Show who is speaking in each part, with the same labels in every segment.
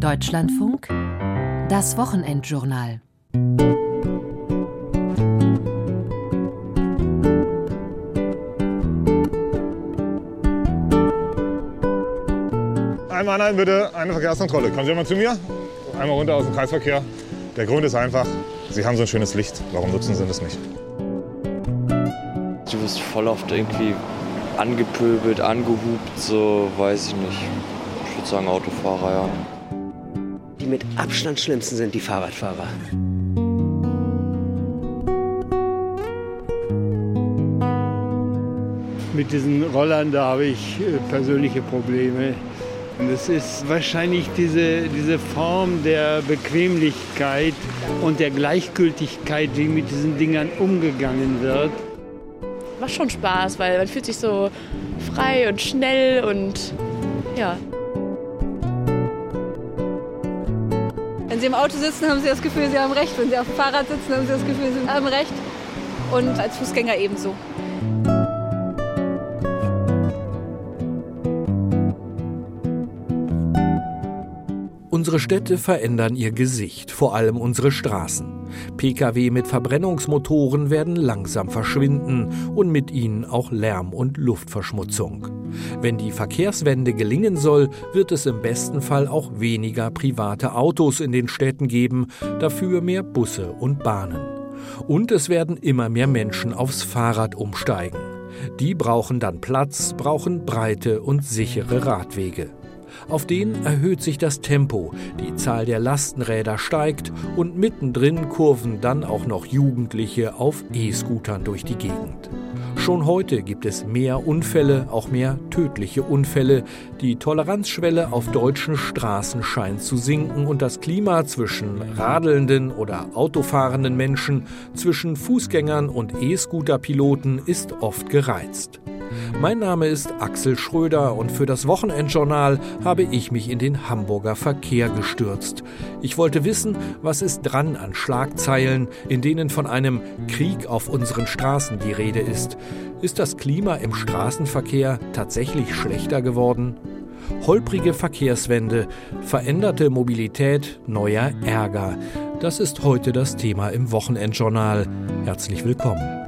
Speaker 1: Deutschlandfunk, das Wochenendjournal.
Speaker 2: Einmal anhalten bitte, eine Verkehrskontrolle. Kommen Sie mal zu mir? Einmal runter aus dem Kreisverkehr. Der Grund ist einfach, Sie haben so ein schönes Licht. Warum nutzen Sie das nicht?
Speaker 3: Du wirst voll oft irgendwie angepöbelt, angehupt, so weiß ich nicht. Ich würde sagen Autofahrer, ja.
Speaker 4: Die mit Abstand schlimmsten sind die Fahrradfahrer.
Speaker 5: Mit diesen Rollern, da habe ich äh, persönliche Probleme. Und es ist wahrscheinlich diese, diese Form der Bequemlichkeit und der Gleichgültigkeit, wie mit diesen Dingern umgegangen wird.
Speaker 6: Macht schon Spaß, weil man fühlt sich so frei und schnell und ja.
Speaker 7: Wenn Sie im Auto sitzen, haben Sie das Gefühl, Sie haben Recht. Wenn Sie auf dem Fahrrad sitzen, haben Sie das Gefühl, Sie haben Recht. Und als Fußgänger ebenso.
Speaker 8: Unsere Städte verändern ihr Gesicht, vor allem unsere Straßen. Pkw mit Verbrennungsmotoren werden langsam verschwinden und mit ihnen auch Lärm und Luftverschmutzung. Wenn die Verkehrswende gelingen soll, wird es im besten Fall auch weniger private Autos in den Städten geben, dafür mehr Busse und Bahnen. Und es werden immer mehr Menschen aufs Fahrrad umsteigen. Die brauchen dann Platz, brauchen breite und sichere Radwege. Auf denen erhöht sich das Tempo, die Zahl der Lastenräder steigt und mittendrin kurven dann auch noch Jugendliche auf E-Scootern durch die Gegend. Schon heute gibt es mehr Unfälle, auch mehr tödliche Unfälle. Die Toleranzschwelle auf deutschen Straßen scheint zu sinken und das Klima zwischen radelnden oder autofahrenden Menschen, zwischen Fußgängern und E-Scooter-Piloten ist oft gereizt. Mein Name ist Axel Schröder und für das Wochenendjournal habe ich mich in den Hamburger Verkehr gestürzt. Ich wollte wissen, was ist dran an Schlagzeilen, in denen von einem Krieg auf unseren Straßen die Rede ist. Ist das Klima im Straßenverkehr tatsächlich schlechter geworden? Holprige Verkehrswende, veränderte Mobilität, neuer Ärger. Das ist heute das Thema im Wochenendjournal. Herzlich willkommen.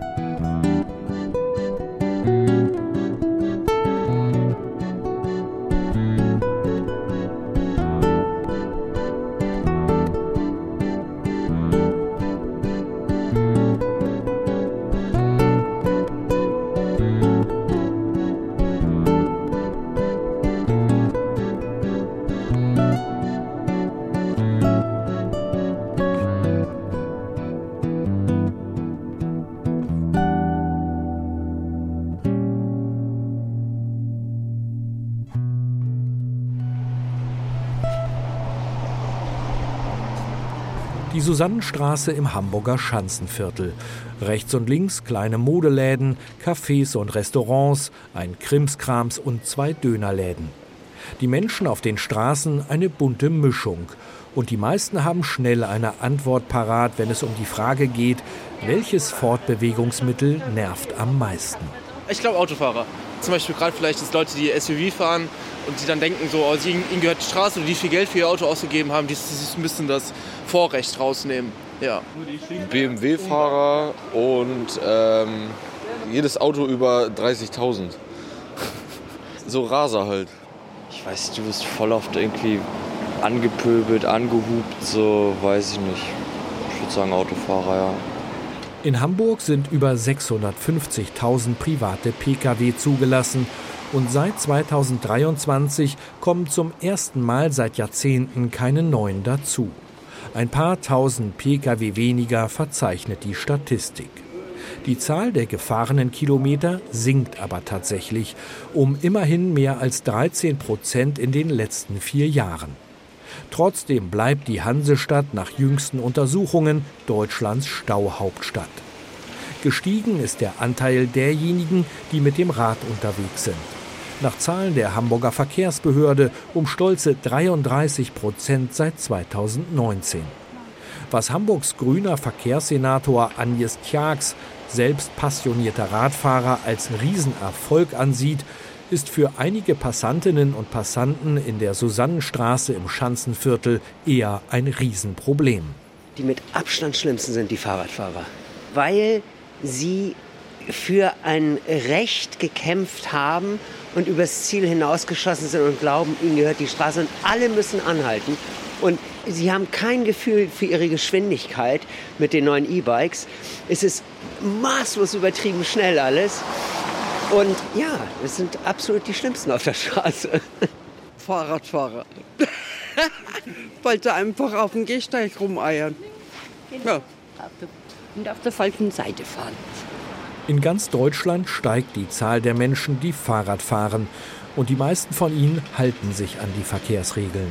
Speaker 8: Die Susannenstraße im Hamburger Schanzenviertel. Rechts und links kleine Modeläden, Cafés und Restaurants, ein Krimskrams und zwei Dönerläden. Die Menschen auf den Straßen eine bunte Mischung. Und die meisten haben schnell eine Antwort parat, wenn es um die Frage geht, welches Fortbewegungsmittel nervt am meisten.
Speaker 9: Ich glaube Autofahrer. Zum Beispiel gerade vielleicht ist Leute, die SUV fahren und die dann denken, so, oh, ihnen gehört die Straße oder die viel Geld für ihr Auto ausgegeben haben, die, die müssen das Vorrecht rausnehmen. Ja.
Speaker 10: BMW-Fahrer und ähm, jedes Auto über 30.000. so Raser halt.
Speaker 3: Ich weiß, du wirst voll oft irgendwie angepöbelt, angehupt, so weiß ich nicht. Ich würde sagen Autofahrer, ja.
Speaker 8: In Hamburg sind über 650.000 private Pkw zugelassen und seit 2023 kommen zum ersten Mal seit Jahrzehnten keine neuen dazu. Ein paar tausend Pkw weniger verzeichnet die Statistik. Die Zahl der gefahrenen Kilometer sinkt aber tatsächlich um immerhin mehr als 13 Prozent in den letzten vier Jahren. Trotzdem bleibt die Hansestadt nach jüngsten Untersuchungen Deutschlands Stauhauptstadt. Gestiegen ist der Anteil derjenigen, die mit dem Rad unterwegs sind. Nach Zahlen der Hamburger Verkehrsbehörde um stolze 33 Prozent seit 2019. Was Hamburgs grüner Verkehrssenator Agnes Tjax, selbst passionierter Radfahrer, als Riesenerfolg ansieht, ist für einige Passantinnen und Passanten in der Susannenstraße im Schanzenviertel eher ein Riesenproblem.
Speaker 4: Die mit Abstand schlimmsten sind die Fahrradfahrer, weil sie für ein Recht gekämpft haben und übers Ziel hinausgeschossen sind und glauben, ihnen gehört die Straße und alle müssen anhalten. Und sie haben kein Gefühl für ihre Geschwindigkeit mit den neuen E-Bikes. Es ist maßlos übertrieben schnell alles. Und ja, es sind absolut die Schlimmsten auf der Straße.
Speaker 11: Fahrradfahrer. Weil sie einfach auf dem Gehsteig rumeiern. Ja.
Speaker 12: Und auf der falschen Seite fahren.
Speaker 8: In ganz Deutschland steigt die Zahl der Menschen, die Fahrrad fahren. Und die meisten von ihnen halten sich an die Verkehrsregeln.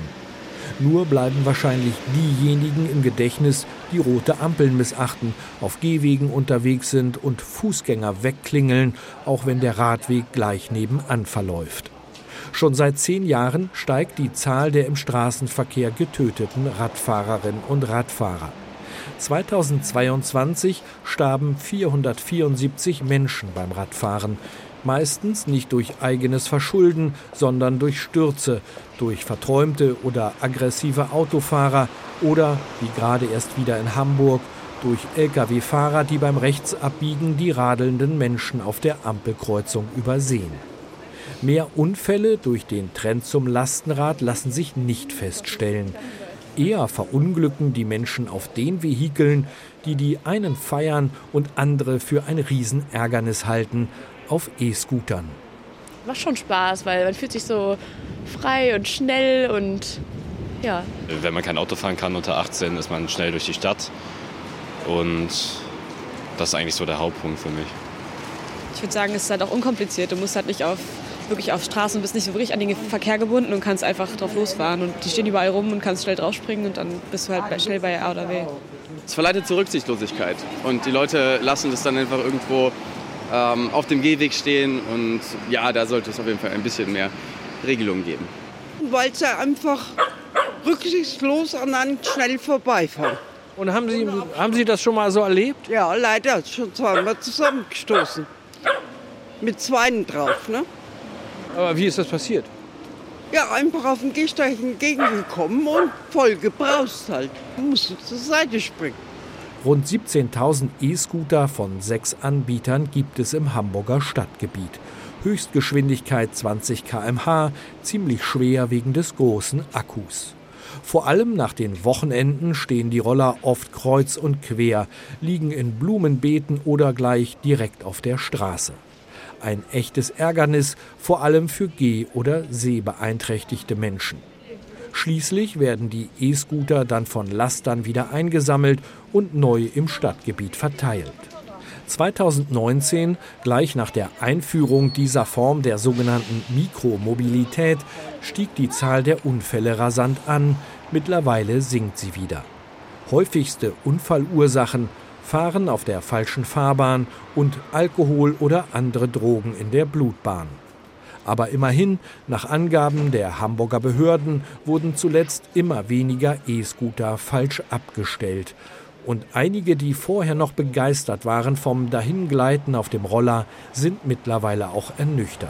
Speaker 8: Nur bleiben wahrscheinlich diejenigen im Gedächtnis, die rote Ampeln missachten, auf Gehwegen unterwegs sind und Fußgänger wegklingeln, auch wenn der Radweg gleich nebenan verläuft. Schon seit zehn Jahren steigt die Zahl der im Straßenverkehr getöteten Radfahrerinnen und Radfahrer. 2022 starben 474 Menschen beim Radfahren. Meistens nicht durch eigenes Verschulden, sondern durch Stürze, durch verträumte oder aggressive Autofahrer oder, wie gerade erst wieder in Hamburg, durch Lkw-Fahrer, die beim Rechtsabbiegen die radelnden Menschen auf der Ampelkreuzung übersehen. Mehr Unfälle durch den Trend zum Lastenrad lassen sich nicht feststellen. Eher verunglücken die Menschen auf den Vehikeln, die die einen feiern und andere für ein Riesenärgernis halten, auf E-Scootern.
Speaker 6: Macht schon Spaß, weil man fühlt sich so frei und schnell und ja.
Speaker 13: Wenn man kein Auto fahren kann unter 18, ist man schnell durch die Stadt. Und das ist eigentlich so der Hauptpunkt für mich.
Speaker 14: Ich würde sagen, es ist halt auch unkompliziert. Du musst halt nicht auf wirklich auf Straßen und bist nicht so wirklich an den Verkehr gebunden und kannst einfach drauf losfahren. Und die stehen überall rum und kannst schnell draufspringen und dann bist du halt schnell bei A oder B.
Speaker 9: Es verleitet zur Rücksichtslosigkeit. Und die Leute lassen das dann einfach irgendwo ähm, auf dem Gehweg stehen. Und ja, da sollte es auf jeden Fall ein bisschen mehr Regelungen geben.
Speaker 11: Weil sie einfach rücksichtslos an einem schnell vorbeifahren.
Speaker 15: Und haben Sie, haben Sie das schon mal so erlebt?
Speaker 11: Ja, leider schon zweimal zusammengestoßen. Mit Zweien drauf, ne?
Speaker 15: Aber wie ist das passiert?
Speaker 11: Ja, einfach auf dem Gehsteig entgegengekommen und voll gebraust halt. Musste zur Seite springen.
Speaker 8: Rund 17.000 E-Scooter von sechs Anbietern gibt es im Hamburger Stadtgebiet. Höchstgeschwindigkeit 20 km/h, ziemlich schwer wegen des großen Akkus. Vor allem nach den Wochenenden stehen die Roller oft kreuz und quer, liegen in Blumenbeeten oder gleich direkt auf der Straße. Ein echtes Ärgernis, vor allem für geh- oder sehbeeinträchtigte Menschen. Schließlich werden die E-Scooter dann von Lastern wieder eingesammelt und neu im Stadtgebiet verteilt. 2019, gleich nach der Einführung dieser Form der sogenannten Mikromobilität, stieg die Zahl der Unfälle rasant an. Mittlerweile sinkt sie wieder. Häufigste Unfallursachen Fahren auf der falschen Fahrbahn und Alkohol oder andere Drogen in der Blutbahn. Aber immerhin, nach Angaben der Hamburger Behörden wurden zuletzt immer weniger E-Scooter falsch abgestellt. Und einige, die vorher noch begeistert waren vom Dahingleiten auf dem Roller, sind mittlerweile auch ernüchtert.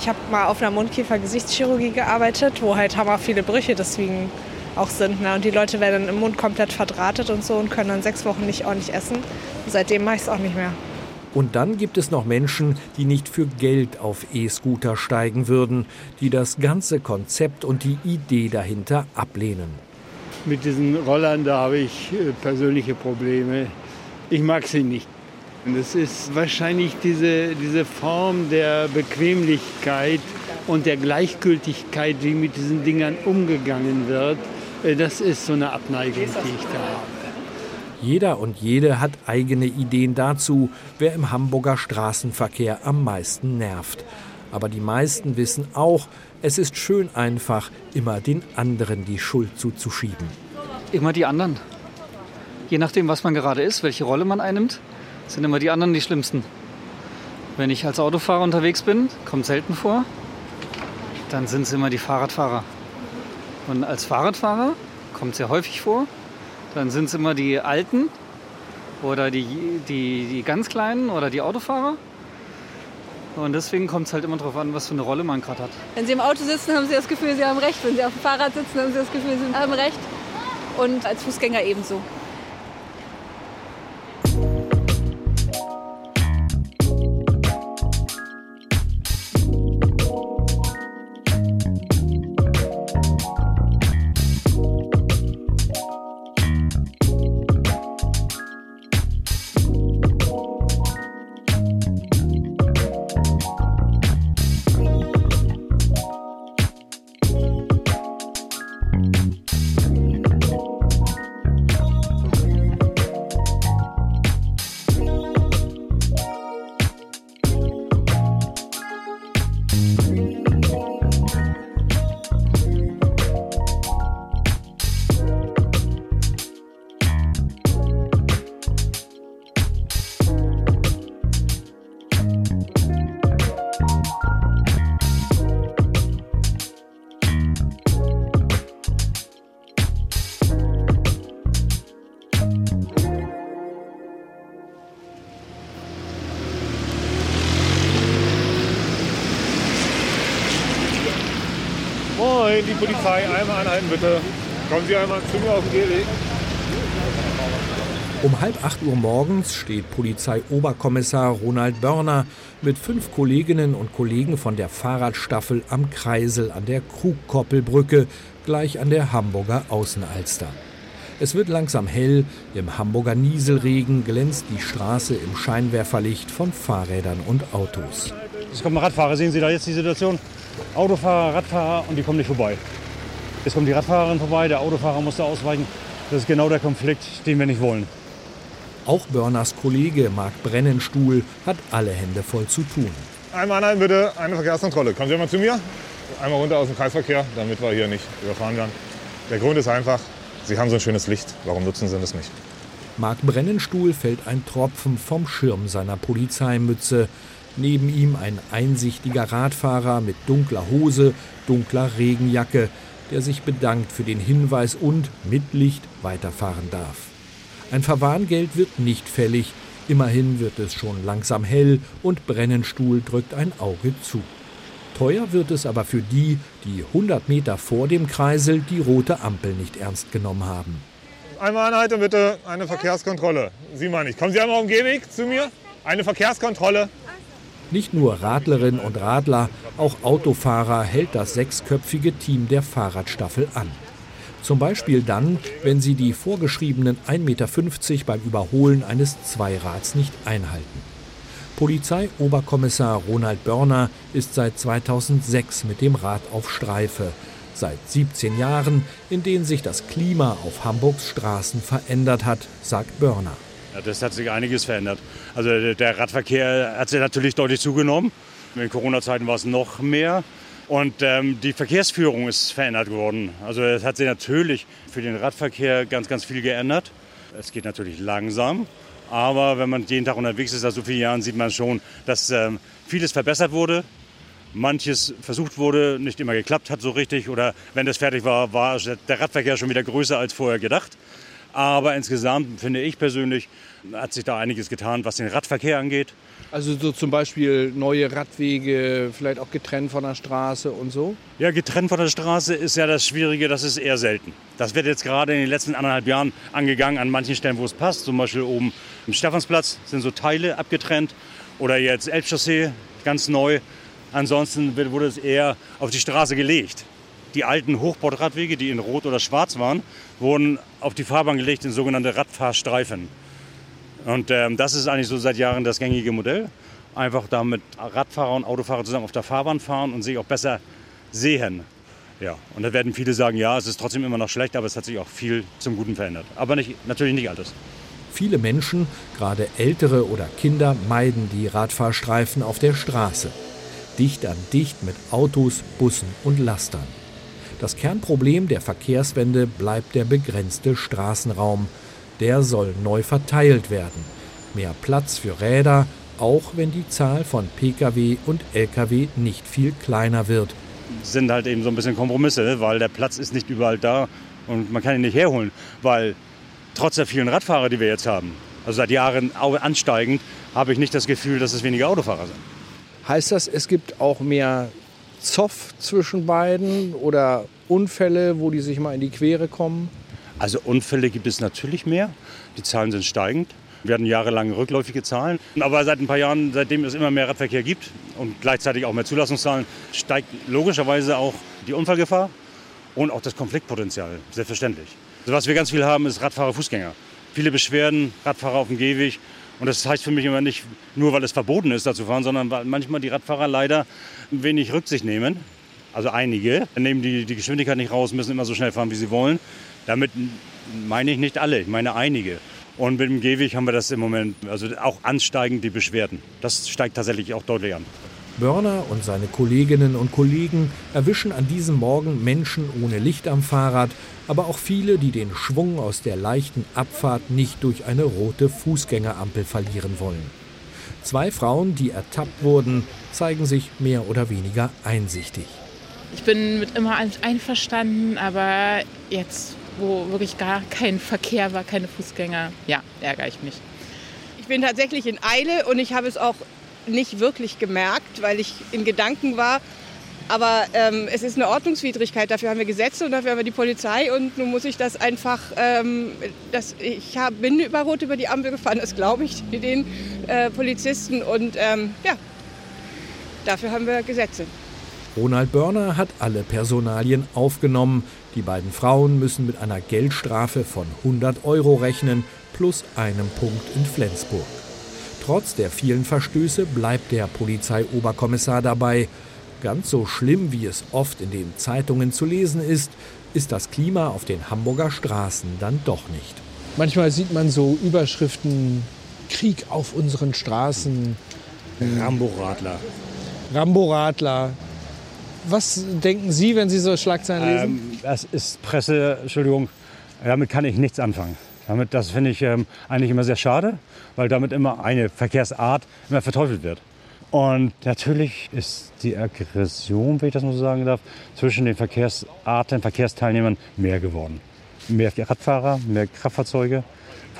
Speaker 16: Ich habe mal auf einer Mundkiefer-Gesichtschirurgie gearbeitet, wo halt hammer viele Brüche deswegen auch sind. Ne? Und die Leute werden im Mund komplett verdrahtet und so und können dann sechs Wochen nicht ordentlich essen. Und seitdem mache ich es auch nicht mehr.
Speaker 8: Und dann gibt es noch Menschen, die nicht für Geld auf E-Scooter steigen würden, die das ganze Konzept und die Idee dahinter ablehnen.
Speaker 5: Mit diesen Rollern, da habe ich äh, persönliche Probleme. Ich mag sie nicht. Und es ist wahrscheinlich diese, diese Form der Bequemlichkeit und der Gleichgültigkeit, wie mit diesen Dingern umgegangen wird. Äh, das ist so eine Abneigung, die ich da habe.
Speaker 8: Jeder und jede hat eigene Ideen dazu, wer im Hamburger Straßenverkehr am meisten nervt. Aber die meisten wissen auch, es ist schön einfach, immer den anderen die Schuld zuzuschieben.
Speaker 17: Immer die anderen. Je nachdem, was man gerade ist, welche Rolle man einnimmt, sind immer die anderen die schlimmsten. Wenn ich als Autofahrer unterwegs bin, kommt selten vor, dann sind es immer die Fahrradfahrer. Und als Fahrradfahrer kommt es sehr häufig vor, dann sind es immer die Alten oder die, die, die ganz Kleinen oder die Autofahrer. Und deswegen kommt es halt immer darauf an, was für eine Rolle man gerade hat.
Speaker 7: Wenn Sie im Auto sitzen, haben Sie das Gefühl, Sie haben Recht. Wenn Sie auf dem Fahrrad sitzen, haben Sie das Gefühl, Sie haben Recht. Und als Fußgänger ebenso.
Speaker 2: Polizei, einmal anhalten bitte. Kommen Sie einmal zu mir auf den Gehweg.
Speaker 8: Um halb acht Uhr morgens steht Polizeioberkommissar Ronald Börner mit fünf Kolleginnen und Kollegen von der Fahrradstaffel am Kreisel an der Krugkoppelbrücke, gleich an der Hamburger Außenalster. Es wird langsam hell, im Hamburger Nieselregen glänzt die Straße im Scheinwerferlicht von Fahrrädern und Autos.
Speaker 18: Es kommen Radfahrer, sehen Sie da jetzt die Situation? Autofahrer, Radfahrer und die kommen nicht vorbei. Jetzt kommt die Radfahrerin vorbei, der Autofahrer musste ausweichen. Das ist genau der Konflikt, den wir nicht wollen.
Speaker 8: Auch Börners Kollege Marc Brennenstuhl hat alle Hände voll zu tun.
Speaker 2: Einmal anhalten bitte, eine Verkehrskontrolle. Kommen Sie mal zu mir. Einmal runter aus dem Kreisverkehr, damit wir hier nicht überfahren werden. Der Grund ist einfach, Sie haben so ein schönes Licht. Warum nutzen Sie das nicht?
Speaker 8: Marc Brennenstuhl fällt ein Tropfen vom Schirm seiner Polizeimütze. Neben ihm ein einsichtiger Radfahrer mit dunkler Hose, dunkler Regenjacke, der sich bedankt für den Hinweis und mit Licht weiterfahren darf. Ein Verwarngeld wird nicht fällig, immerhin wird es schon langsam hell und Brennenstuhl drückt ein Auge zu. Teuer wird es aber für die, die 100 Meter vor dem Kreisel die rote Ampel nicht ernst genommen haben.
Speaker 2: Einmal anhalten bitte, eine Verkehrskontrolle. Sie meine ich. Kommen Sie einmal auf den Gehweg zu mir. Eine Verkehrskontrolle.
Speaker 8: Nicht nur Radlerinnen und Radler, auch Autofahrer hält das sechsköpfige Team der Fahrradstaffel an. Zum Beispiel dann, wenn sie die vorgeschriebenen 1,50 Meter beim Überholen eines Zweirads nicht einhalten. Polizeioberkommissar Ronald Börner ist seit 2006 mit dem Rad auf Streife. Seit 17 Jahren, in denen sich das Klima auf Hamburgs Straßen verändert hat, sagt Börner.
Speaker 18: Ja, das hat sich einiges verändert. Also der Radverkehr hat sich natürlich deutlich zugenommen. In Corona-Zeiten war es noch mehr. Und ähm, die Verkehrsführung ist verändert worden. Also es hat sich natürlich für den Radverkehr ganz, ganz viel geändert. Es geht natürlich langsam. Aber wenn man jeden Tag unterwegs ist, seit so vielen Jahren, sieht man schon, dass ähm, vieles verbessert wurde. Manches versucht wurde, nicht immer geklappt hat so richtig. Oder wenn das fertig war, war der Radverkehr schon wieder größer als vorher gedacht. Aber insgesamt finde ich persönlich, hat sich da einiges getan, was den Radverkehr angeht.
Speaker 15: Also so zum Beispiel neue Radwege, vielleicht auch getrennt von der Straße und so?
Speaker 18: Ja, getrennt von der Straße ist ja das Schwierige, das ist eher selten. Das wird jetzt gerade in den letzten anderthalb Jahren angegangen an manchen Stellen, wo es passt. Zum Beispiel oben im Stephansplatz sind so Teile abgetrennt oder jetzt Elbchaussee, ganz neu. Ansonsten wurde es eher auf die Straße gelegt. Die alten Hochbordradwege, die in Rot oder Schwarz waren, wurden auf die Fahrbahn gelegt in sogenannte Radfahrstreifen. Und ähm, das ist eigentlich so seit Jahren das gängige Modell. Einfach damit Radfahrer und Autofahrer zusammen auf der Fahrbahn fahren und sich auch besser sehen. Ja, und da werden viele sagen, ja, es ist trotzdem immer noch schlecht, aber es hat sich auch viel zum Guten verändert. Aber nicht, natürlich nicht alles.
Speaker 8: Viele Menschen, gerade ältere oder Kinder, meiden die Radfahrstreifen auf der Straße. Dicht an dicht mit Autos, Bussen und Lastern. Das Kernproblem der Verkehrswende bleibt der begrenzte Straßenraum. Der soll neu verteilt werden. Mehr Platz für Räder, auch wenn die Zahl von Pkw und Lkw nicht viel kleiner wird.
Speaker 18: Sind halt eben so ein bisschen Kompromisse, weil der Platz ist nicht überall da und man kann ihn nicht herholen, weil trotz der vielen Radfahrer, die wir jetzt haben, also seit Jahren ansteigend, habe ich nicht das Gefühl, dass es weniger Autofahrer sind.
Speaker 15: Heißt das, es gibt auch mehr Zoff zwischen beiden oder Unfälle, wo die sich mal in die Quere kommen?
Speaker 18: Also Unfälle gibt es natürlich mehr. Die Zahlen sind steigend. Wir hatten jahrelang rückläufige Zahlen. Aber seit ein paar Jahren, seitdem es immer mehr Radverkehr gibt und gleichzeitig auch mehr Zulassungszahlen, steigt logischerweise auch die Unfallgefahr und auch das Konfliktpotenzial, selbstverständlich. Also was wir ganz viel haben, ist Radfahrer, Fußgänger. Viele Beschwerden, Radfahrer auf dem Gehweg. Und das heißt für mich immer nicht nur, weil es verboten ist, da zu fahren, sondern weil manchmal die Radfahrer leider wenig Rücksicht nehmen. Also einige nehmen die, die Geschwindigkeit nicht raus, müssen immer so schnell fahren, wie sie wollen. Damit meine ich nicht alle, ich meine einige. Und mit dem Gehweg haben wir das im Moment, also auch ansteigend die Beschwerden. Das steigt tatsächlich auch deutlich an.
Speaker 8: Börner und seine Kolleginnen und Kollegen erwischen an diesem Morgen Menschen ohne Licht am Fahrrad, aber auch viele, die den Schwung aus der leichten Abfahrt nicht durch eine rote Fußgängerampel verlieren wollen. Zwei Frauen, die ertappt wurden, zeigen sich mehr oder weniger einsichtig.
Speaker 19: Ich bin mit immer einverstanden, aber jetzt, wo wirklich gar kein Verkehr war, keine Fußgänger, ja, ärgere ich mich.
Speaker 20: Ich bin tatsächlich in Eile und ich habe es auch nicht wirklich gemerkt, weil ich in Gedanken war. Aber ähm, es ist eine Ordnungswidrigkeit. Dafür haben wir Gesetze und dafür haben wir die Polizei. Und nun muss ich das einfach, ähm, das, ich hab, bin über Rot über die Ampel gefahren, das glaube ich den äh, Polizisten. Und ähm, ja, dafür haben wir Gesetze.
Speaker 8: Ronald Börner hat alle Personalien aufgenommen. Die beiden Frauen müssen mit einer Geldstrafe von 100 Euro rechnen, plus einem Punkt in Flensburg. Trotz der vielen Verstöße bleibt der Polizeioberkommissar dabei. Ganz so schlimm, wie es oft in den Zeitungen zu lesen ist, ist das Klima auf den Hamburger Straßen dann doch nicht.
Speaker 15: Manchmal sieht man so Überschriften Krieg auf unseren Straßen.
Speaker 18: Rambo-Radler.
Speaker 15: Rambo-Radler. Was denken Sie, wenn Sie so Schlagzeilen lesen?
Speaker 18: Ähm, das ist Presse, Entschuldigung, damit kann ich nichts anfangen. Damit, das finde ich ähm, eigentlich immer sehr schade, weil damit immer eine Verkehrsart immer verteufelt wird. Und natürlich ist die Aggression, wenn ich das mal so sagen darf, zwischen den Verkehrsarten, Verkehrsteilnehmern mehr geworden. Mehr Radfahrer, mehr Kraftfahrzeuge,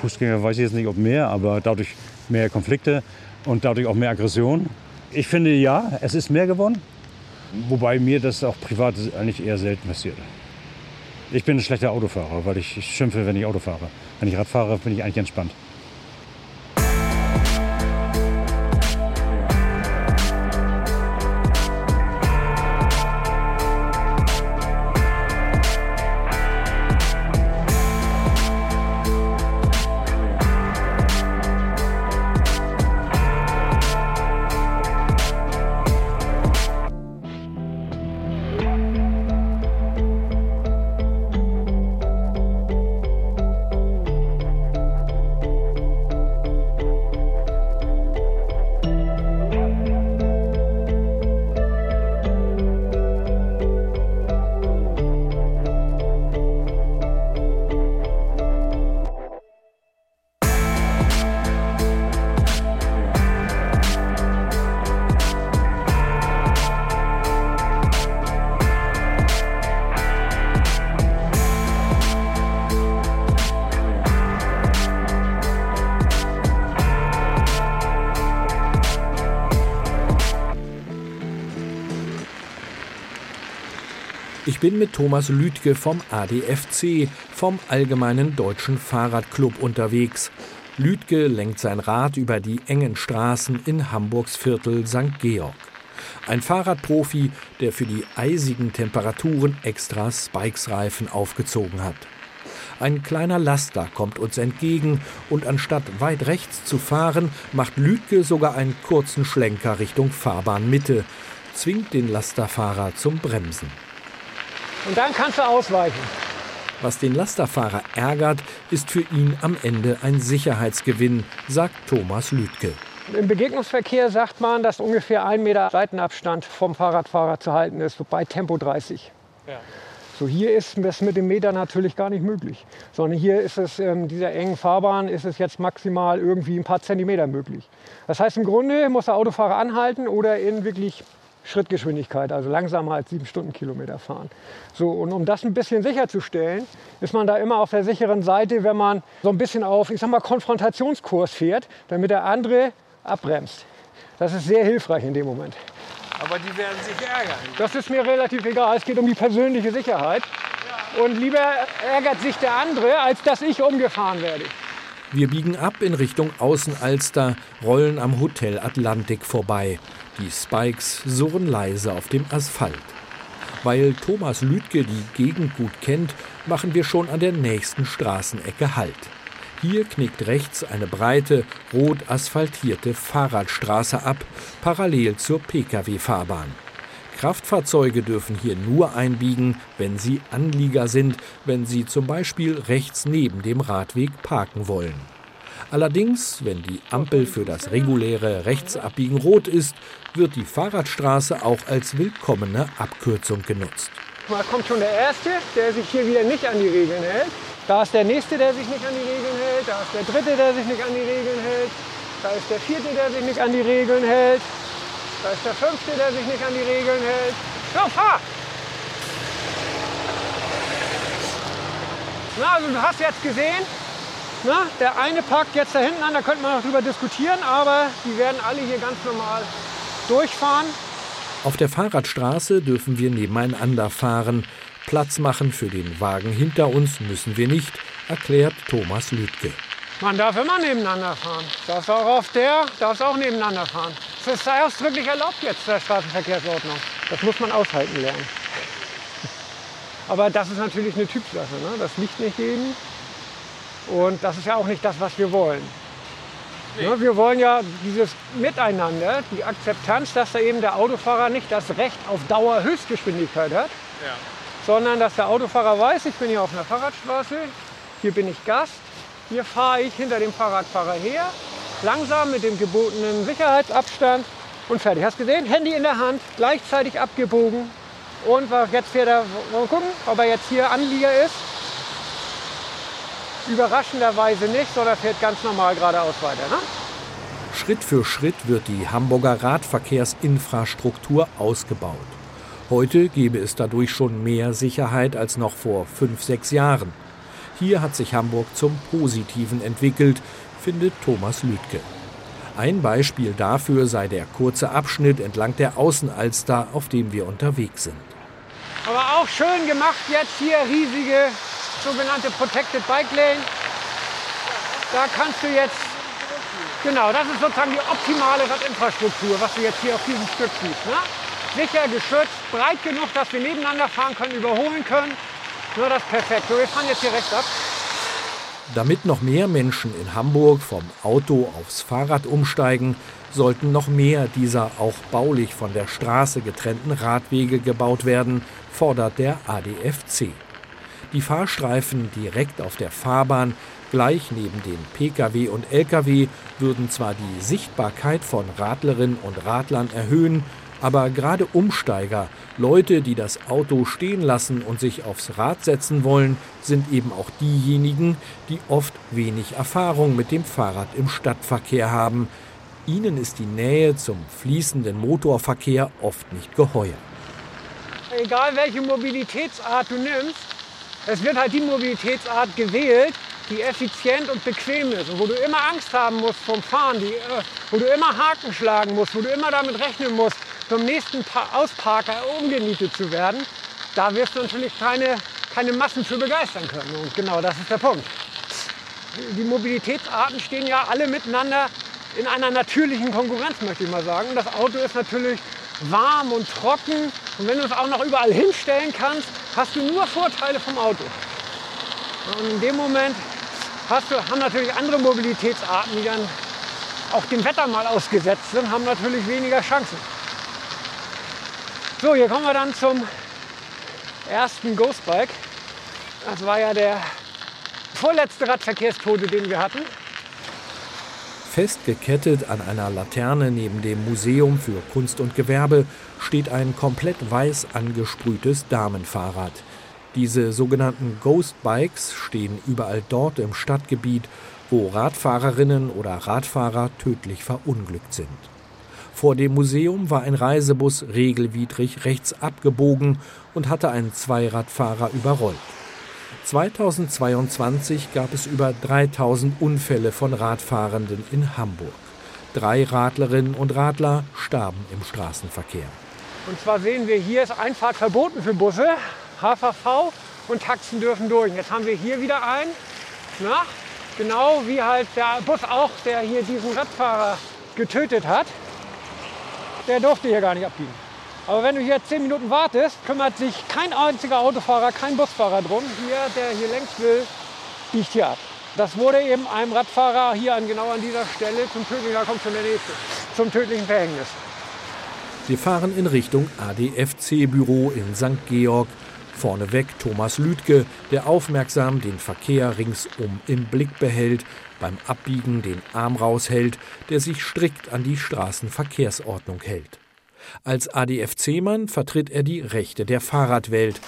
Speaker 18: Fußgänger weiß ich jetzt nicht, ob mehr, aber dadurch mehr Konflikte und dadurch auch mehr Aggression. Ich finde ja, es ist mehr geworden, wobei mir das auch privat eigentlich eher selten passiert. Ich bin ein schlechter Autofahrer, weil ich schimpfe, wenn ich Auto fahre. Wenn ich Rad fahre, bin ich eigentlich entspannt.
Speaker 8: Bin mit Thomas Lüdke vom ADFC, vom Allgemeinen Deutschen Fahrradclub unterwegs. Lüdke lenkt sein Rad über die engen Straßen in Hamburgs Viertel St. Georg. Ein Fahrradprofi, der für die eisigen Temperaturen extra Spikes-Reifen aufgezogen hat. Ein kleiner Laster kommt uns entgegen und anstatt weit rechts zu fahren, macht Lüdke sogar einen kurzen Schlenker Richtung Fahrbahnmitte, zwingt den Lasterfahrer zum Bremsen.
Speaker 21: Und dann kannst du ausweichen.
Speaker 8: Was den Lasterfahrer ärgert, ist für ihn am Ende ein Sicherheitsgewinn, sagt Thomas Lüdke.
Speaker 21: Im Begegnungsverkehr sagt man, dass ungefähr ein Meter Seitenabstand vom Fahrradfahrer zu halten ist, bei Tempo 30. Ja. So hier ist das mit dem Meter natürlich gar nicht möglich, sondern hier ist es in dieser engen Fahrbahn ist es jetzt maximal irgendwie ein paar Zentimeter möglich. Das heißt im Grunde muss der Autofahrer anhalten oder in wirklich Schrittgeschwindigkeit, also langsamer als sieben Stundenkilometer fahren. So, und um das ein bisschen sicherzustellen, ist man da immer auf der sicheren Seite, wenn man so ein bisschen auf, ich sag mal, Konfrontationskurs fährt, damit der andere abbremst. Das ist sehr hilfreich in dem Moment.
Speaker 5: Aber die werden sich ärgern.
Speaker 21: Das ist mir relativ egal. Es geht um die persönliche Sicherheit. Und lieber ärgert sich der andere, als dass ich umgefahren werde.
Speaker 8: Wir biegen ab in Richtung Außenalster, rollen am Hotel Atlantik vorbei. Die Spikes surren leise auf dem Asphalt. Weil Thomas Lüdke die Gegend gut kennt, machen wir schon an der nächsten Straßenecke Halt. Hier knickt rechts eine breite, rot asphaltierte Fahrradstraße ab, parallel zur Pkw-Fahrbahn. Kraftfahrzeuge dürfen hier nur einbiegen, wenn sie Anlieger sind, wenn sie zum Beispiel rechts neben dem Radweg parken wollen. Allerdings, wenn die Ampel für das reguläre Rechtsabbiegen rot ist, wird die Fahrradstraße auch als willkommene Abkürzung genutzt.
Speaker 21: Da kommt schon der Erste, der sich hier wieder nicht an die Regeln hält. Da ist der Nächste, der sich nicht an die Regeln hält. Da ist der Dritte, der sich nicht an die Regeln hält. Da ist der Vierte, der sich nicht an die Regeln hält. Da ist der Fünfte, der sich nicht an die Regeln hält. So, fahr! Na, also du hast jetzt gesehen, na, der eine parkt jetzt da hinten an, da könnte man noch drüber diskutieren, aber die werden alle hier ganz normal durchfahren.
Speaker 8: Auf der Fahrradstraße dürfen wir nebeneinander fahren. Platz machen für den Wagen hinter uns müssen wir nicht, erklärt Thomas Lüdke.
Speaker 21: Man darf immer nebeneinander fahren. Darf auch auf der, darf auch nebeneinander fahren. Das ist ausdrücklich erlaubt jetzt der Straßenverkehrsordnung. Das muss man aushalten lernen. Aber das ist natürlich eine Typsache. Ne? Das liegt nicht jedem. Und das ist ja auch nicht das, was wir wollen. Nee. Ne? Wir wollen ja dieses Miteinander, die Akzeptanz, dass da eben der Autofahrer nicht das Recht auf Dauer Höchstgeschwindigkeit hat, ja. sondern dass der Autofahrer weiß, ich bin hier auf einer Fahrradstraße, hier bin ich Gast, hier fahre ich hinter dem Fahrradfahrer her, langsam mit dem gebotenen Sicherheitsabstand und fertig. Hast du gesehen? Handy in der Hand, gleichzeitig abgebogen. Und jetzt fährt er, mal gucken, ob er jetzt hier Anlieger ist. Überraschenderweise nicht, sondern fährt ganz normal geradeaus weiter. Ne?
Speaker 8: Schritt für Schritt wird die Hamburger Radverkehrsinfrastruktur ausgebaut. Heute gäbe es dadurch schon mehr Sicherheit als noch vor fünf, sechs Jahren. Hier hat sich Hamburg zum Positiven entwickelt, findet Thomas Lüdke. Ein Beispiel dafür sei der kurze Abschnitt entlang der Außenalster, auf dem wir unterwegs sind.
Speaker 21: Aber auch schön gemacht jetzt hier riesige sogenannte Protected Bike Lane. Da kannst du jetzt, genau, das ist sozusagen die optimale Radinfrastruktur, was du jetzt hier auf diesem Stück siehst. Ne? Sicher, geschützt, breit genug, dass wir nebeneinander fahren können, überholen können. Nur das ist perfekt. So, wir fahren jetzt hier rechts ab.
Speaker 8: Damit noch mehr Menschen in Hamburg vom Auto aufs Fahrrad umsteigen, sollten noch mehr dieser auch baulich von der Straße getrennten Radwege gebaut werden, fordert der ADFC. Die Fahrstreifen direkt auf der Fahrbahn, gleich neben den Pkw und Lkw, würden zwar die Sichtbarkeit von Radlerinnen und Radlern erhöhen, aber gerade Umsteiger, Leute, die das Auto stehen lassen und sich aufs Rad setzen wollen, sind eben auch diejenigen, die oft wenig Erfahrung mit dem Fahrrad im Stadtverkehr haben. Ihnen ist die Nähe zum fließenden Motorverkehr oft nicht geheuer.
Speaker 21: Egal welche Mobilitätsart du nimmst, es wird halt die Mobilitätsart gewählt, die effizient und bequem ist und wo du immer Angst haben musst vom Fahren, die, äh, wo du immer Haken schlagen musst, wo du immer damit rechnen musst, zum nächsten Ausparker umgenietet zu werden, da wirst du natürlich keine, keine Massen für begeistern können. Und genau das ist der Punkt. Die Mobilitätsarten stehen ja alle miteinander in einer natürlichen Konkurrenz, möchte ich mal sagen. Das Auto ist natürlich warm und trocken. Und wenn du es auch noch überall hinstellen kannst, hast du nur Vorteile vom Auto. Und in dem Moment hast du, haben natürlich andere Mobilitätsarten, die dann auch dem Wetter mal ausgesetzt sind, haben natürlich weniger Chancen. So, hier kommen wir dann zum ersten Ghostbike. Das war ja der vorletzte Radverkehrstote, den wir hatten.
Speaker 8: Festgekettet an einer Laterne neben dem Museum für Kunst und Gewerbe steht ein komplett weiß angesprühtes Damenfahrrad. Diese sogenannten Ghost Bikes stehen überall dort im Stadtgebiet, wo Radfahrerinnen oder Radfahrer tödlich verunglückt sind. Vor dem Museum war ein Reisebus regelwidrig rechts abgebogen und hatte einen Zweiradfahrer überrollt. 2022 gab es über 3000 Unfälle von Radfahrenden in Hamburg. Drei Radlerinnen und Radler starben im Straßenverkehr.
Speaker 21: Und zwar sehen wir, hier ist Einfahrt verboten für Busse, HVV und Taxen dürfen durch. Jetzt haben wir hier wieder einen, na, genau wie halt der Bus auch, der hier diesen Radfahrer getötet hat. Der durfte hier gar nicht abbiegen. Aber wenn du hier zehn Minuten wartest, kümmert sich kein einziger Autofahrer, kein Busfahrer drum. Hier, der hier längst will, biegt hier ab. Das wurde eben einem Radfahrer hier an, genau an dieser Stelle zum tödlichen, da kommt schon der nächste, zum tödlichen Verhängnis.
Speaker 8: Wir fahren in Richtung ADFC-Büro in St. Georg. Vorneweg Thomas Lüdke, der aufmerksam den Verkehr ringsum im Blick behält, beim Abbiegen den Arm raushält, der sich strikt an die Straßenverkehrsordnung hält. Als ADFC-Mann vertritt er die Rechte der Fahrradwelt.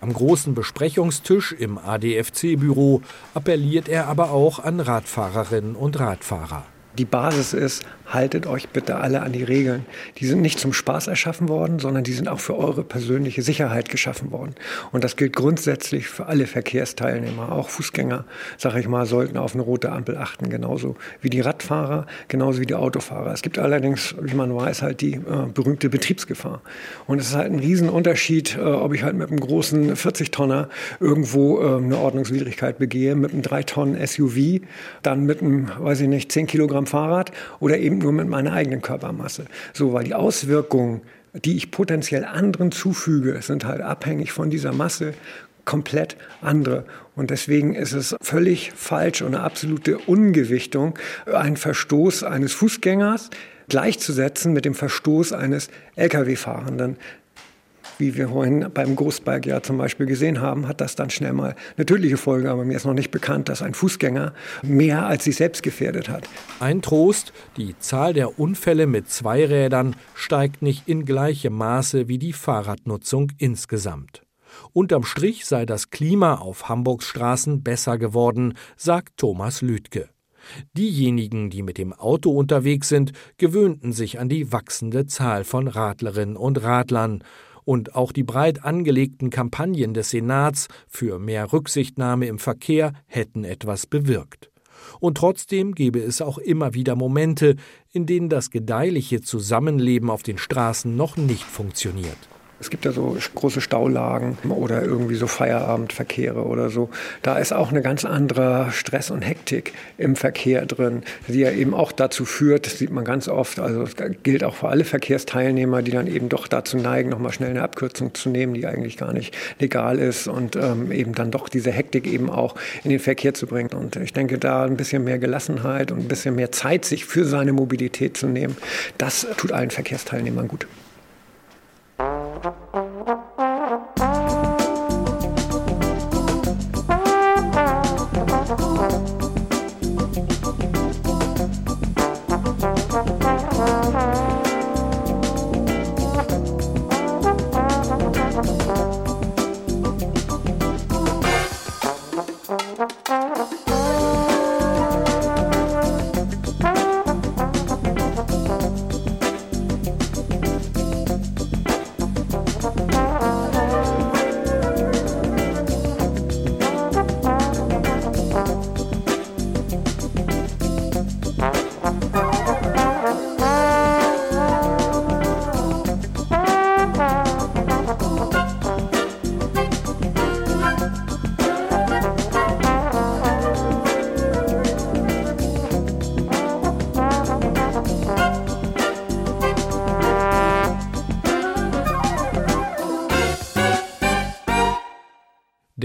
Speaker 8: Am großen Besprechungstisch im ADFC-Büro appelliert er aber auch an Radfahrerinnen und Radfahrer.
Speaker 22: Die Basis ist, haltet euch bitte alle an die Regeln. Die sind nicht zum Spaß erschaffen worden, sondern die sind auch für eure persönliche Sicherheit geschaffen worden. Und das gilt grundsätzlich für alle Verkehrsteilnehmer. Auch Fußgänger, sage ich mal, sollten auf eine rote Ampel achten, genauso wie die Radfahrer, genauso wie die Autofahrer. Es gibt allerdings, wie man weiß, halt die äh, berühmte Betriebsgefahr. Und es ist halt ein Riesenunterschied, äh, ob ich halt mit einem großen 40-Tonner irgendwo äh, eine Ordnungswidrigkeit begehe, mit einem 3-Tonnen SUV, dann mit einem, weiß ich nicht, 10 Kilogramm Fahrrad oder eben nur mit meiner eigenen Körpermasse. So, weil die Auswirkungen, die ich potenziell anderen zufüge, sind halt abhängig von dieser Masse komplett andere. Und deswegen ist es völlig falsch und eine absolute Ungewichtung, einen Verstoß eines Fußgängers gleichzusetzen mit dem Verstoß eines Lkw-Fahrenden wie wir vorhin beim Ghostbike ja zum Beispiel gesehen haben, hat das dann schnell mal eine tödliche Folge. Aber mir ist noch nicht bekannt, dass ein Fußgänger mehr als sich selbst gefährdet hat.
Speaker 8: Ein Trost, die Zahl der Unfälle mit Zweirädern steigt nicht in gleichem Maße wie die Fahrradnutzung insgesamt. Unterm Strich sei das Klima auf Hamburgs Straßen besser geworden, sagt Thomas Lüdke. Diejenigen, die mit dem Auto unterwegs sind, gewöhnten sich an die wachsende Zahl von Radlerinnen und Radlern und auch die breit angelegten Kampagnen des Senats für mehr Rücksichtnahme im Verkehr hätten etwas bewirkt. Und trotzdem gäbe es auch immer wieder Momente, in denen das gedeihliche Zusammenleben auf den Straßen noch nicht funktioniert.
Speaker 22: Es gibt ja so große Staulagen oder irgendwie so Feierabendverkehre oder so. Da ist auch eine ganz andere Stress und Hektik im Verkehr drin, die ja eben auch dazu führt, das sieht man ganz oft, also es gilt auch für alle Verkehrsteilnehmer, die dann eben doch dazu neigen, nochmal schnell eine Abkürzung zu nehmen, die eigentlich gar nicht legal ist und ähm, eben dann doch diese Hektik eben auch in den Verkehr zu bringen. Und ich denke, da ein bisschen mehr Gelassenheit und ein bisschen mehr Zeit, sich für seine Mobilität zu nehmen, das tut allen Verkehrsteilnehmern gut. Mm-hmm.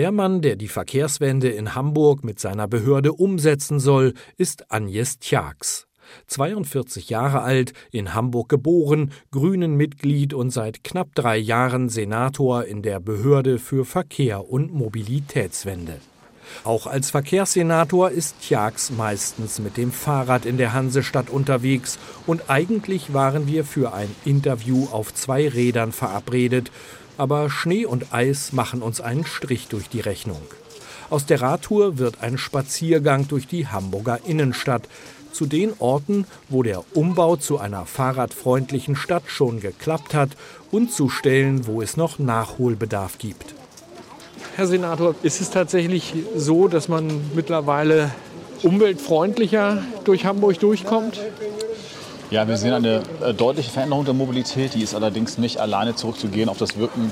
Speaker 8: Der Mann, der die Verkehrswende in Hamburg mit seiner Behörde umsetzen soll, ist Agnes Tjax. 42 Jahre alt, in Hamburg geboren, Grünen-Mitglied und seit knapp drei Jahren Senator in der Behörde für Verkehr und Mobilitätswende. Auch als Verkehrssenator ist Tjax meistens mit dem Fahrrad in der Hansestadt unterwegs und eigentlich waren wir für ein Interview auf zwei Rädern verabredet, aber Schnee und Eis machen uns einen Strich durch die Rechnung. Aus der Radtour wird ein Spaziergang durch die Hamburger Innenstadt, zu den Orten, wo der Umbau zu einer fahrradfreundlichen Stadt schon geklappt hat und zu Stellen, wo es noch Nachholbedarf gibt.
Speaker 15: Herr Senator, ist es tatsächlich so, dass man mittlerweile umweltfreundlicher durch Hamburg durchkommt?
Speaker 23: Ja, wir sehen eine äh, deutliche Veränderung der Mobilität. Die ist allerdings nicht alleine zurückzugehen auf das Wirken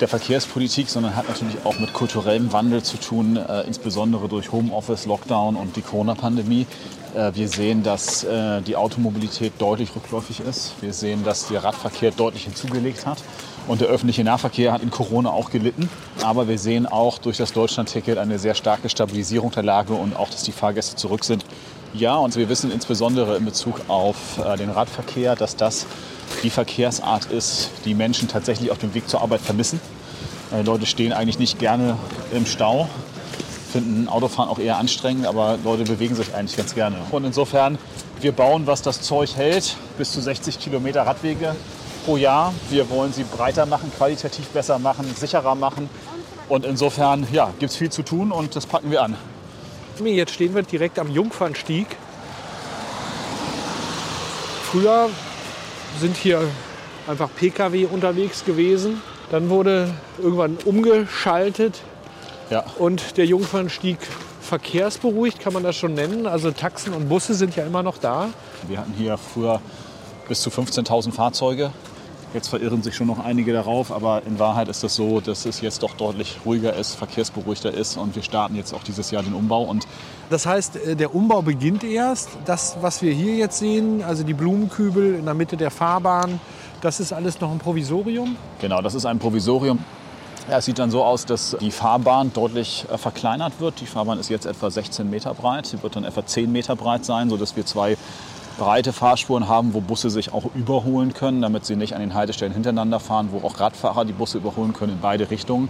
Speaker 23: der Verkehrspolitik, sondern hat natürlich auch mit kulturellem Wandel zu tun, äh, insbesondere durch Homeoffice, Lockdown und die Corona-Pandemie. Äh, wir sehen, dass äh, die Automobilität deutlich rückläufig ist. Wir sehen, dass der Radverkehr deutlich hinzugelegt hat. Und der öffentliche Nahverkehr hat in Corona auch gelitten. Aber wir sehen auch durch das Deutschland-Ticket eine sehr starke Stabilisierung der Lage und auch, dass die Fahrgäste zurück sind. Ja, und wir wissen insbesondere in Bezug auf äh, den Radverkehr, dass das die Verkehrsart ist, die Menschen tatsächlich auf dem Weg zur Arbeit vermissen. Äh, Leute stehen eigentlich nicht gerne im Stau, finden Autofahren auch eher anstrengend, aber Leute bewegen sich eigentlich ganz gerne. Und insofern, wir bauen, was das Zeug hält, bis zu 60 Kilometer Radwege pro Jahr. Wir wollen sie breiter machen, qualitativ besser machen, sicherer machen. Und insofern ja, gibt es viel zu tun und das packen wir an.
Speaker 15: Jetzt stehen wir direkt am Jungfernstieg. Früher sind hier einfach Pkw unterwegs gewesen. Dann wurde irgendwann umgeschaltet
Speaker 23: ja.
Speaker 15: und der Jungfernstieg verkehrsberuhigt, kann man das schon nennen. Also Taxen und Busse sind ja immer noch da.
Speaker 23: Wir hatten hier früher bis zu 15.000 Fahrzeuge. Jetzt verirren sich schon noch einige darauf, aber in Wahrheit ist es so, dass es jetzt doch deutlich ruhiger ist, verkehrsberuhigter ist und wir starten jetzt auch dieses Jahr den Umbau. Und
Speaker 15: Das heißt, äh, der Umbau beginnt erst. Das, was wir hier jetzt sehen, also die Blumenkübel in der Mitte der Fahrbahn, das ist alles noch ein Provisorium.
Speaker 23: Genau, das ist ein Provisorium. Ja, es sieht dann so aus, dass die Fahrbahn deutlich äh, verkleinert wird. Die Fahrbahn ist jetzt etwa 16 Meter breit. Sie wird dann etwa 10 Meter breit sein, sodass wir zwei breite Fahrspuren haben, wo Busse sich auch überholen können, damit sie nicht an den Haltestellen hintereinander fahren, wo auch Radfahrer die Busse überholen können in beide Richtungen.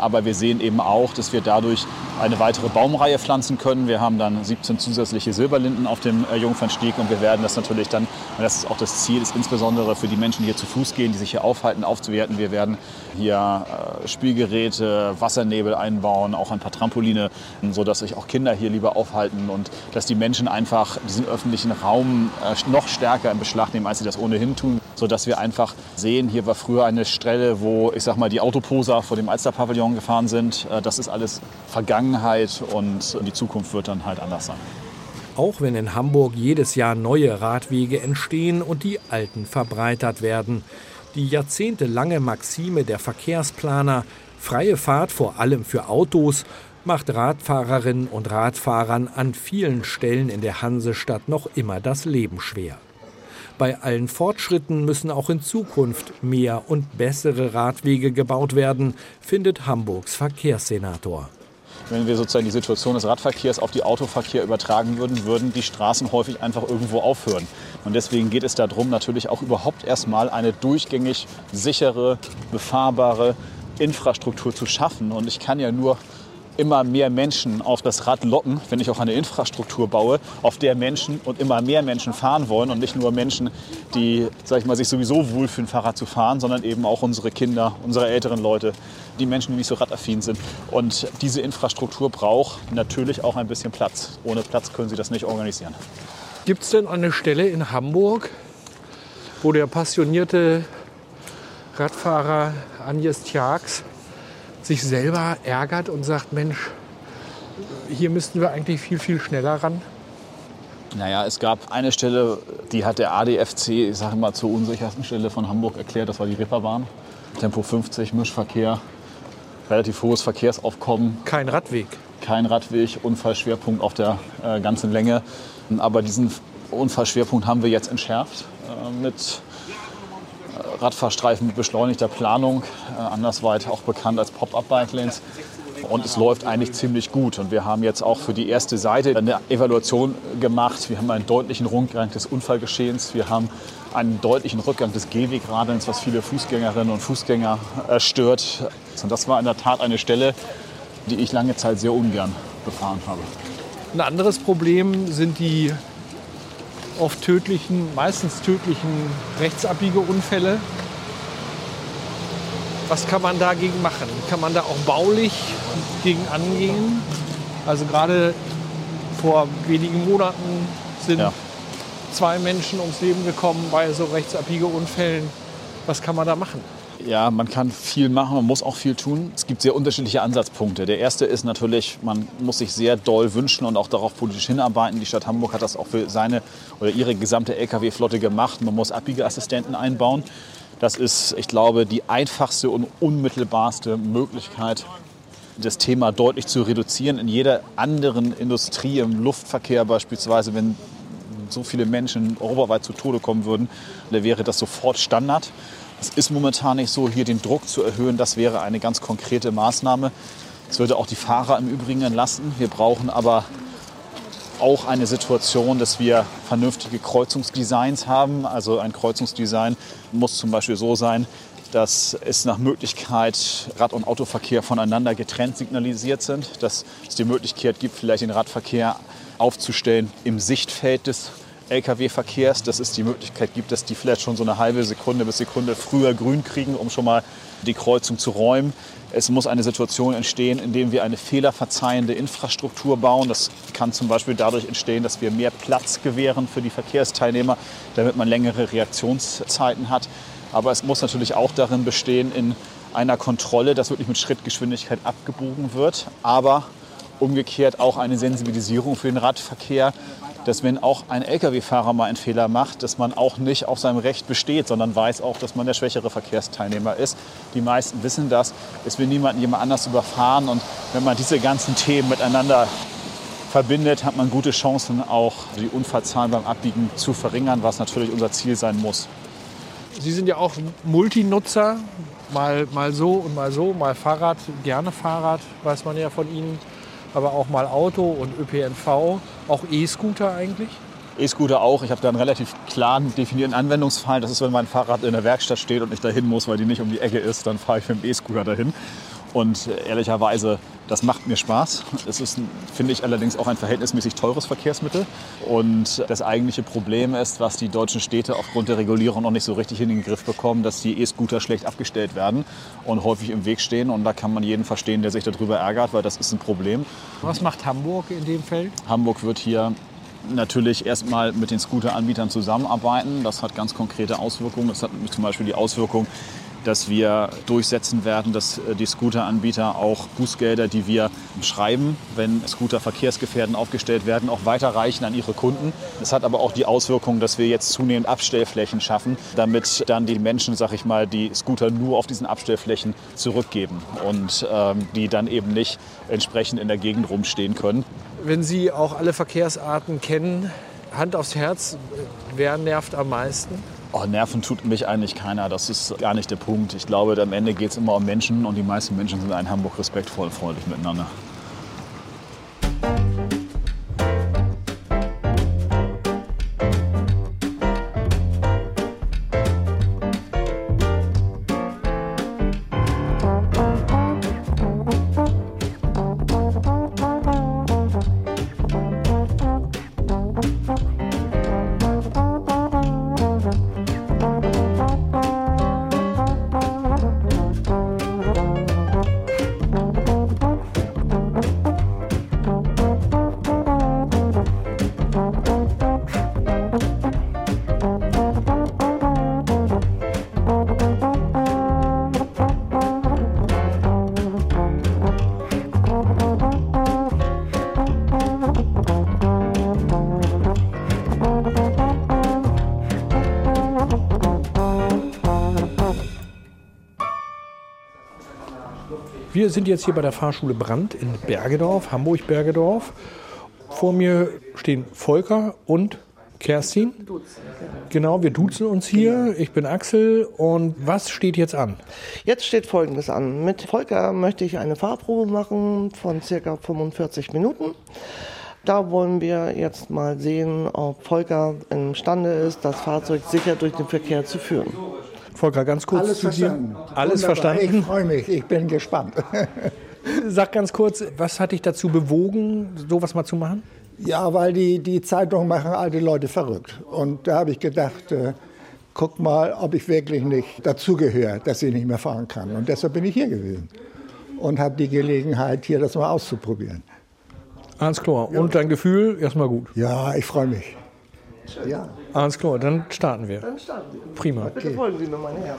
Speaker 23: Aber wir sehen eben auch, dass wir dadurch eine weitere Baumreihe pflanzen können. Wir haben dann 17 zusätzliche Silberlinden auf dem äh, Jungfernstieg und wir werden das natürlich dann, und das ist auch das Ziel, ist insbesondere für die Menschen, die hier zu Fuß gehen, die sich hier aufhalten, aufzuwerten. Wir werden hier äh, Spielgeräte, Wassernebel einbauen, auch ein paar Trampoline, sodass sich auch Kinder hier lieber aufhalten und dass die Menschen einfach diesen öffentlichen Raum äh, noch stärker in Beschlag nehmen, als sie das ohnehin tun, sodass wir einfach sehen, hier war früher eine Stelle, wo ich sag mal die Autoposer vor dem Alsterpavillon gefahren sind. Äh, Das ist alles Vergangenheit und die Zukunft wird dann halt anders sein.
Speaker 8: Auch wenn in Hamburg jedes Jahr neue Radwege entstehen und die alten verbreitert werden. Die jahrzehntelange Maxime der Verkehrsplaner, freie Fahrt vor allem für Autos, macht Radfahrerinnen und Radfahrern an vielen Stellen in der Hansestadt noch immer das Leben schwer. Bei allen Fortschritten müssen auch in Zukunft mehr und bessere Radwege gebaut werden, findet Hamburgs Verkehrssenator.
Speaker 23: Wenn wir sozusagen die Situation des Radverkehrs auf die Autoverkehr übertragen würden, würden die Straßen häufig einfach irgendwo aufhören. Und deswegen geht es darum, natürlich auch überhaupt erstmal eine durchgängig sichere, befahrbare Infrastruktur zu schaffen. Und ich kann ja nur immer mehr Menschen auf das Rad locken, wenn ich auch eine Infrastruktur baue, auf der Menschen und immer mehr Menschen fahren wollen und nicht nur Menschen, die sag ich mal, sich sowieso wohlfühlen, Fahrrad zu fahren, sondern eben auch unsere Kinder, unsere älteren Leute, die Menschen, die nicht so radaffin sind. Und diese Infrastruktur braucht natürlich auch ein bisschen Platz. Ohne Platz können Sie das nicht organisieren.
Speaker 15: Gibt es denn eine Stelle in Hamburg, wo der passionierte Radfahrer Agnes Tjax sich selber ärgert und sagt, Mensch, hier müssten wir eigentlich viel, viel schneller ran?
Speaker 23: Naja, es gab eine Stelle, die hat der ADFC, ich sage mal, zur unsichersten Stelle von Hamburg erklärt. Das war die Ripperbahn. Tempo 50, Mischverkehr, relativ hohes Verkehrsaufkommen.
Speaker 15: Kein Radweg.
Speaker 23: Kein Radweg, Unfallschwerpunkt auf der äh, ganzen Länge. Aber diesen Unfallschwerpunkt haben wir jetzt entschärft äh, mit Radfahrstreifen mit beschleunigter Planung, äh, andersweit auch bekannt als Pop-up-Bike-Lanes. Und es läuft eigentlich ziemlich gut. Und wir haben jetzt auch für die erste Seite eine Evaluation gemacht. Wir haben einen deutlichen Rückgang des Unfallgeschehens. Wir haben einen deutlichen Rückgang des Gehwegradelns, was viele Fußgängerinnen und Fußgänger äh, stört. Und das war in der Tat eine Stelle, die ich lange Zeit sehr ungern befahren habe.
Speaker 15: Ein anderes Problem sind die oft tödlichen, meistens tödlichen Rechtsabbiegeunfälle. Was kann man dagegen machen? Kann man da auch baulich gegen angehen? Also gerade vor wenigen Monaten sind
Speaker 23: Ja.
Speaker 15: zwei Menschen ums Leben gekommen bei so Rechtsabbiegeunfällen. Was kann man da machen?
Speaker 23: Ja, man kann viel machen, man muss auch viel tun. Es gibt sehr unterschiedliche Ansatzpunkte. Der erste ist natürlich, man muss sich sehr doll wünschen und auch darauf politisch hinarbeiten. Die Stadt Hamburg hat das auch für seine oder ihre gesamte Lkw-Flotte gemacht. Man muss Abbiegeassistenten einbauen. Das ist, ich glaube, die einfachste und unmittelbarste Möglichkeit, das Thema deutlich zu reduzieren. In jeder anderen Industrie, im Luftverkehr beispielsweise, wenn so viele Menschen europaweit zu Tode kommen würden, wäre das sofort Standard. Es ist momentan nicht so, hier den Druck zu erhöhen. Das wäre eine ganz konkrete Maßnahme. Es würde auch die Fahrer im Übrigen entlasten. Wir brauchen aber auch eine Situation, dass wir vernünftige Kreuzungsdesigns haben. Also ein Kreuzungsdesign muss zum Beispiel so sein, dass es nach Möglichkeit Rad- und Autoverkehr voneinander getrennt signalisiert sind, dass es die Möglichkeit gibt, vielleicht den Radverkehr aufzustellen im Sichtfeld des Lkw-Verkehrs, dass es die Möglichkeit gibt, dass die vielleicht schon so eine halbe Sekunde bis Sekunde früher grün kriegen, um schon mal die Kreuzung zu räumen. Es muss eine Situation entstehen, in der wir eine fehlerverzeihende Infrastruktur bauen. Das kann zum Beispiel dadurch entstehen, dass wir mehr Platz gewähren für die Verkehrsteilnehmer, damit man längere Reaktionszeiten hat. Aber es muss natürlich auch darin bestehen, in einer Kontrolle, dass wirklich mit Schrittgeschwindigkeit abgebogen wird, aber umgekehrt auch eine Sensibilisierung für den Radverkehr, dass wenn auch ein Lkw-Fahrer mal einen Fehler macht, dass man auch nicht auf seinem Recht besteht, sondern weiß auch, dass man der schwächere Verkehrsteilnehmer ist. Die meisten wissen das. Es will niemanden jemand anders überfahren. Und wenn man diese ganzen Themen miteinander verbindet, hat man gute Chancen, auch die Unfallzahlen beim Abbiegen zu verringern, was natürlich unser Ziel sein muss.
Speaker 15: Sie sind ja auch Multinutzer, mal, mal so und mal so, mal Fahrrad, gerne Fahrrad, weiß man ja von Ihnen aber auch mal Auto und ÖPNV, auch E-Scooter eigentlich?
Speaker 23: E-Scooter auch. Ich habe da einen relativ klaren definierten Anwendungsfall. Das ist, wenn mein Fahrrad in der Werkstatt steht und ich dahin muss, weil die nicht um die Ecke ist, dann fahre ich mit dem E-Scooter dahin. Und äh, ehrlicherweise, das macht mir Spaß. Es ist, finde ich, allerdings auch ein verhältnismäßig teures Verkehrsmittel. Und das eigentliche Problem ist, was die deutschen Städte aufgrund der Regulierung noch nicht so richtig in den Griff bekommen, dass die E-Scooter schlecht abgestellt werden und häufig im Weg stehen. Und da kann man jeden verstehen, der sich darüber ärgert, weil das ist ein Problem.
Speaker 15: Was macht Hamburg in dem Feld?
Speaker 23: Hamburg wird hier natürlich erstmal mit den Scooteranbietern zusammenarbeiten. Das hat ganz konkrete Auswirkungen. Das hat zum Beispiel die Auswirkung, dass wir durchsetzen werden, dass äh, die Scooteranbieter auch Bußgelder, die wir schreiben, wenn Scooter verkehrsgefährdend aufgestellt werden, auch weiterreichen an ihre Kunden. Es hat aber auch die Auswirkung, dass wir jetzt zunehmend Abstellflächen schaffen, damit dann die Menschen, sag ich mal, die Scooter nur auf diesen Abstellflächen zurückgeben und ähm, die dann eben nicht entsprechend in der Gegend rumstehen können.
Speaker 15: Wenn Sie auch alle Verkehrsarten kennen, Hand aufs Herz, wer nervt am meisten?
Speaker 23: Oh, nerven tut mich eigentlich keiner. Das ist gar nicht der Punkt. Ich glaube, am Ende geht es immer um Menschen und die meisten Menschen sind in Hamburg respektvoll, freundlich miteinander.
Speaker 15: Wir sind jetzt hier bei der Fahrschule Brandt in Bergedorf, Hamburg-Bergedorf. Vor mir stehen Volker und Kerstin. Genau, wir duzen uns hier. Ich bin Axel. Und was steht jetzt an?
Speaker 24: Jetzt steht Folgendes an. Mit Volker möchte ich eine Fahrprobe machen von circa 45 Minuten. Da wollen wir jetzt mal sehen, ob Volker imstande ist, das Fahrzeug sicher durch den Verkehr zu führen.
Speaker 15: Volker, ganz kurz
Speaker 25: Alles
Speaker 15: zu
Speaker 25: verstanden.
Speaker 15: dir. Alles
Speaker 25: Wunderbar.
Speaker 15: verstanden?
Speaker 25: Ich freue mich, ich bin gespannt.
Speaker 15: Sag ganz kurz, was hat dich dazu bewogen, sowas mal zu machen?
Speaker 25: Ja, weil die, die Zeitungen machen alte Leute verrückt. Und da habe ich gedacht, äh, guck mal, ob ich wirklich nicht dazugehöre, dass ich nicht mehr fahren kann. Und deshalb bin ich hier gewesen und habe die Gelegenheit, hier das mal auszuprobieren.
Speaker 15: Alles klar. Und dein Gefühl? Erstmal gut.
Speaker 25: Ja, ich freue mich. Ja.
Speaker 15: Alles klar, dann starten wir.
Speaker 24: Dann starten wir.
Speaker 15: Prima.
Speaker 24: Bitte folgen Sie mir, meine Herren.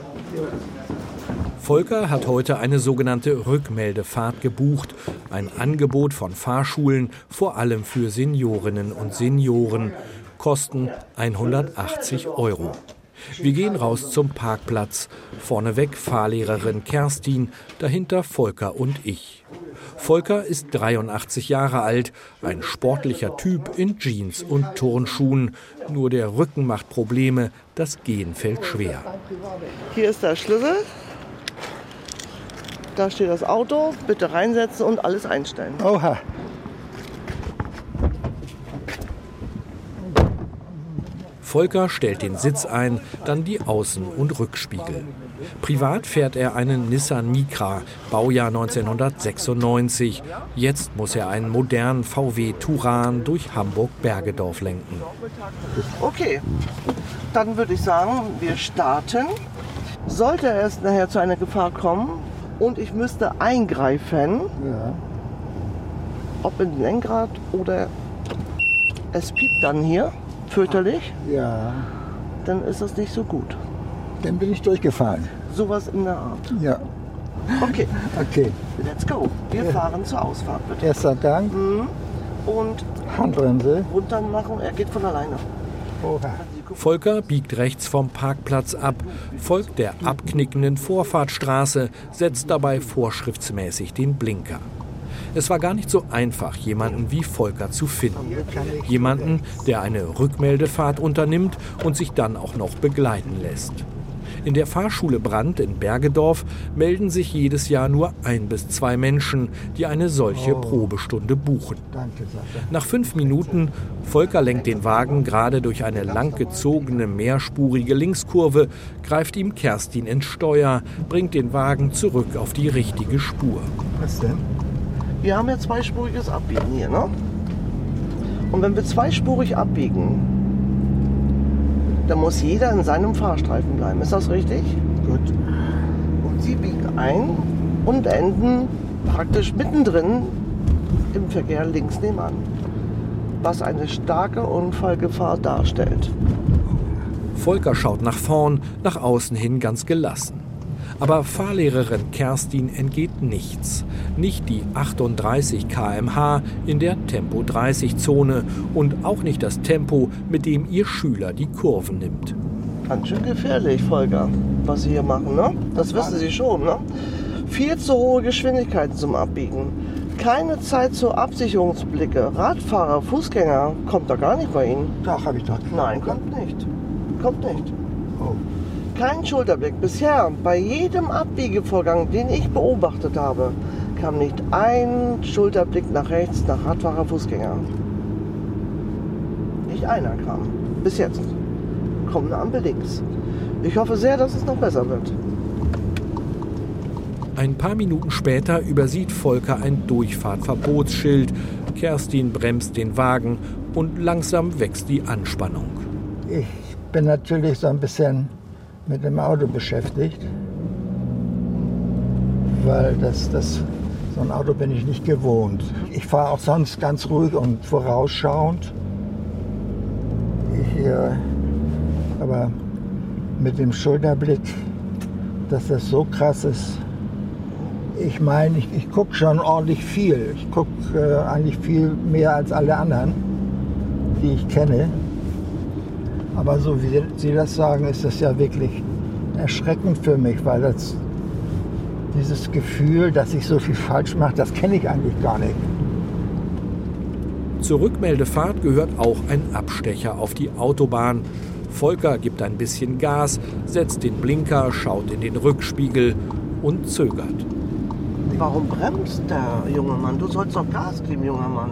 Speaker 8: Volker hat heute eine sogenannte Rückmeldefahrt gebucht. Ein Angebot von Fahrschulen, vor allem für Seniorinnen und Senioren. Kosten 180 Euro. Wir gehen raus zum Parkplatz. Vorneweg Fahrlehrerin Kerstin, dahinter Volker und ich. Volker ist 83 Jahre alt, ein sportlicher Typ in Jeans und Turnschuhen. Nur der Rücken macht Probleme, das Gehen fällt schwer.
Speaker 24: Hier ist der Schlüssel. Da steht das Auto. Bitte reinsetzen und alles einstellen.
Speaker 25: Oha.
Speaker 8: Volker stellt den Sitz ein, dann die Außen- und Rückspiegel. Privat fährt er einen Nissan Micra, Baujahr 1996. Jetzt muss er einen modernen VW Turan durch Hamburg-Bergedorf lenken.
Speaker 24: Okay, dann würde ich sagen, wir starten. Sollte es nachher zu einer Gefahr kommen und ich müsste eingreifen,
Speaker 25: Ja.
Speaker 24: ob in den Lenkrad oder es piept dann hier, fürchterlich,
Speaker 25: Ja.
Speaker 24: dann ist das nicht so gut.
Speaker 25: Dann bin ich durchgefallen.
Speaker 24: Sowas in der Art.
Speaker 25: Ja.
Speaker 24: Okay,
Speaker 25: Okay.
Speaker 24: let's go. Wir fahren zur Ausfahrt bitte.
Speaker 25: Erster Gang.
Speaker 24: Mhm. Und
Speaker 25: Handbremse.
Speaker 24: runter machen, er geht von alleine.
Speaker 25: Oha.
Speaker 8: Volker biegt rechts vom Parkplatz ab, folgt der abknickenden Vorfahrtstraße, setzt dabei vorschriftsmäßig den Blinker. Es war gar nicht so einfach, jemanden wie Volker zu finden. Jemanden, der eine Rückmeldefahrt unternimmt und sich dann auch noch begleiten lässt. In der Fahrschule Brand in Bergedorf melden sich jedes Jahr nur ein bis zwei Menschen, die eine solche Probestunde buchen. Nach fünf Minuten, Volker lenkt den Wagen gerade durch eine langgezogene mehrspurige Linkskurve, greift ihm Kerstin ins Steuer, bringt den Wagen zurück auf die richtige Spur.
Speaker 25: Was denn?
Speaker 24: Wir haben ja zweispuriges Abbiegen hier, ne? Und wenn wir zweispurig abbiegen, dann muss jeder in seinem Fahrstreifen bleiben. Ist das richtig?
Speaker 25: Gut.
Speaker 24: Und Sie biegen ein und enden praktisch mittendrin im Verkehr links nebenan. Was eine starke Unfallgefahr darstellt.
Speaker 8: Volker schaut nach vorn, nach außen hin ganz gelassen. Aber Fahrlehrerin Kerstin entgeht nichts. Nicht die 38 km/h in der Tempo 30 Zone und auch nicht das Tempo, mit dem ihr Schüler die Kurven nimmt.
Speaker 24: Ganz schön gefährlich, Volker, was Sie hier machen, ne? Das wissen Sie schon, ne? Viel zu hohe Geschwindigkeiten zum Abbiegen. Keine Zeit zur Absicherungsblicke. Radfahrer, Fußgänger, kommt da gar nicht bei Ihnen.
Speaker 25: Doch, habe ich doch.
Speaker 24: Nein, kommt nicht. Kommt nicht. Kein Schulterblick. Bisher, bei jedem Abbiegevorgang, den ich beobachtet habe, kam nicht ein Schulterblick nach rechts, nach Radfahrer, Fußgänger. Nicht einer kam. Bis jetzt. Kommt eine Ampel links. Ich hoffe sehr, dass es noch besser wird.
Speaker 8: Ein paar Minuten später übersieht Volker ein Durchfahrtverbotsschild. Kerstin bremst den Wagen und langsam wächst die Anspannung.
Speaker 25: Ich bin natürlich so ein bisschen mit dem Auto beschäftigt, weil das, das, so ein Auto bin ich nicht gewohnt. Ich fahre auch sonst ganz ruhig und vorausschauend. Ich, äh, aber mit dem Schulterblick, dass das so krass ist. Ich meine, ich, ich gucke schon ordentlich viel. Ich gucke äh, eigentlich viel mehr als alle anderen, die ich kenne. Aber so wie Sie das sagen, ist das ja wirklich erschreckend für mich, weil das, dieses Gefühl, dass ich so viel falsch mache, das kenne ich eigentlich gar nicht.
Speaker 8: Zur Rückmeldefahrt gehört auch ein Abstecher auf die Autobahn. Volker gibt ein bisschen Gas, setzt den Blinker, schaut in den Rückspiegel und zögert.
Speaker 24: Warum bremst der junge Mann? Du sollst doch Gas geben, junger Mann.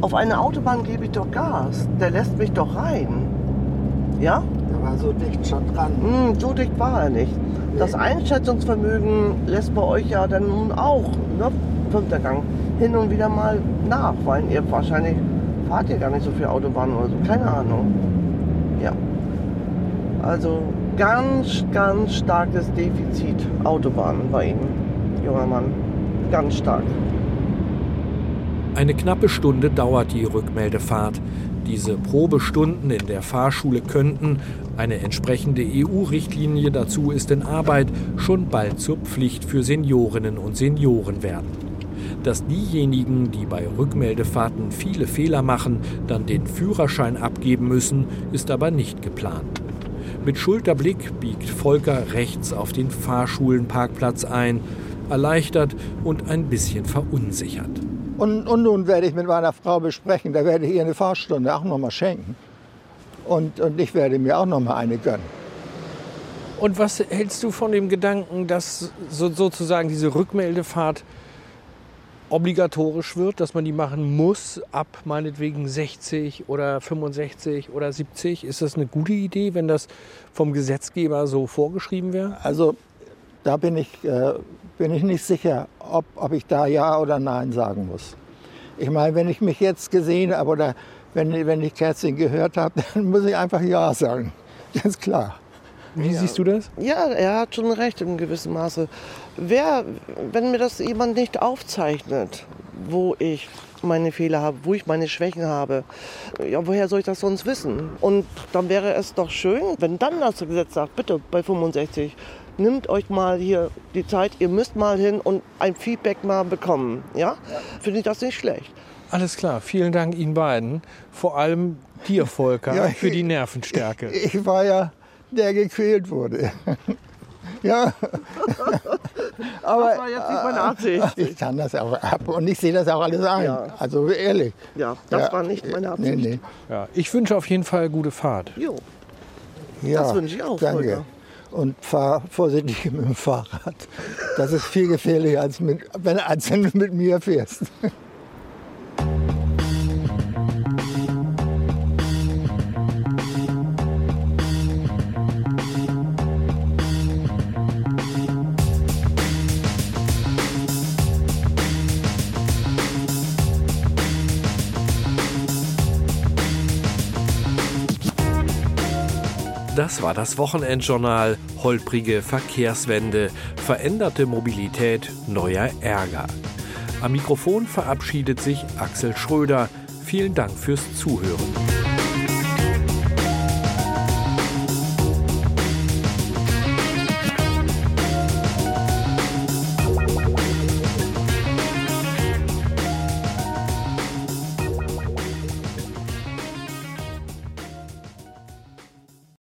Speaker 24: Auf eine Autobahn gebe ich doch Gas. Der lässt mich doch rein. Ja?
Speaker 25: Der war so dicht schon dran.
Speaker 24: Hm, so dicht war er nicht. Das Einschätzungsvermögen lässt bei euch ja dann nun auch, ne, fünfter Gang, hin und wieder mal nach, weil ihr wahrscheinlich fahrt ihr gar nicht so viel Autobahn oder so, keine Ahnung. Ja. Also ganz, ganz starkes Defizit Autobahn bei Ihnen, junger Mann. Ganz stark.
Speaker 8: Eine knappe Stunde dauert die Rückmeldefahrt. Diese Probestunden in der Fahrschule könnten, eine entsprechende EU-Richtlinie dazu ist in Arbeit, schon bald zur Pflicht für Seniorinnen und Senioren werden. Dass diejenigen, die bei Rückmeldefahrten viele Fehler machen, dann den Führerschein abgeben müssen, ist aber nicht geplant. Mit Schulterblick biegt Volker rechts auf den Fahrschulenparkplatz ein, erleichtert und ein bisschen verunsichert.
Speaker 25: Und, und nun werde ich mit meiner Frau besprechen, da werde ich ihr eine Fahrstunde auch noch mal schenken. Und, und ich werde mir auch noch mal eine gönnen.
Speaker 15: Und was hältst du von dem Gedanken, dass so, sozusagen diese Rückmeldefahrt obligatorisch wird, dass man die machen muss ab meinetwegen 60 oder 65 oder 70? Ist das eine gute Idee, wenn das vom Gesetzgeber so vorgeschrieben wäre?
Speaker 25: Also da bin ich, äh, bin ich nicht sicher, ob, ob ich da Ja oder Nein sagen muss. Ich meine, wenn ich mich jetzt gesehen habe oder wenn, wenn ich Kerstin gehört habe, dann muss ich einfach Ja sagen. Das ist klar.
Speaker 15: Wie siehst du das?
Speaker 24: Ja, er hat schon recht in gewissem Maße. Wer, wenn mir das jemand nicht aufzeichnet, wo ich meine Fehler habe, wo ich meine Schwächen habe, ja, woher soll ich das sonst wissen? Und dann wäre es doch schön, wenn dann das Gesetz sagt, bitte bei 65, nimmt euch mal hier die Zeit, ihr müsst mal hin und ein Feedback mal bekommen. Ja? Finde ich das nicht schlecht.
Speaker 15: Alles klar, vielen Dank Ihnen beiden. Vor allem dir, Volker,
Speaker 25: Ja,
Speaker 15: für die Nervenstärke.
Speaker 25: Ich war ja der gequält wurde. ja. Aber
Speaker 24: Das war jetzt nicht meine Absicht.
Speaker 25: ich kann das auch ab und ich sehe das auch alles ein.
Speaker 24: Ja.
Speaker 25: Also ehrlich.
Speaker 24: Ja, das war nicht meine Absicht.
Speaker 25: Nee, nee.
Speaker 15: Ja, ich wünsche auf jeden Fall gute Fahrt.
Speaker 24: Jo.
Speaker 25: Ja,
Speaker 24: Das wünsche ich auch,
Speaker 25: Danke.
Speaker 24: Volker.
Speaker 25: Und fahr vorsichtig mit dem Fahrrad. Das ist viel gefährlicher, als, mit, wenn, als wenn du mit mir fährst.
Speaker 8: Das war das Wochenendjournal. Holprige Verkehrswende, veränderte Mobilität, neuer Ärger. Am Mikrofon verabschiedet sich Axel Schröder. Vielen Dank fürs Zuhören.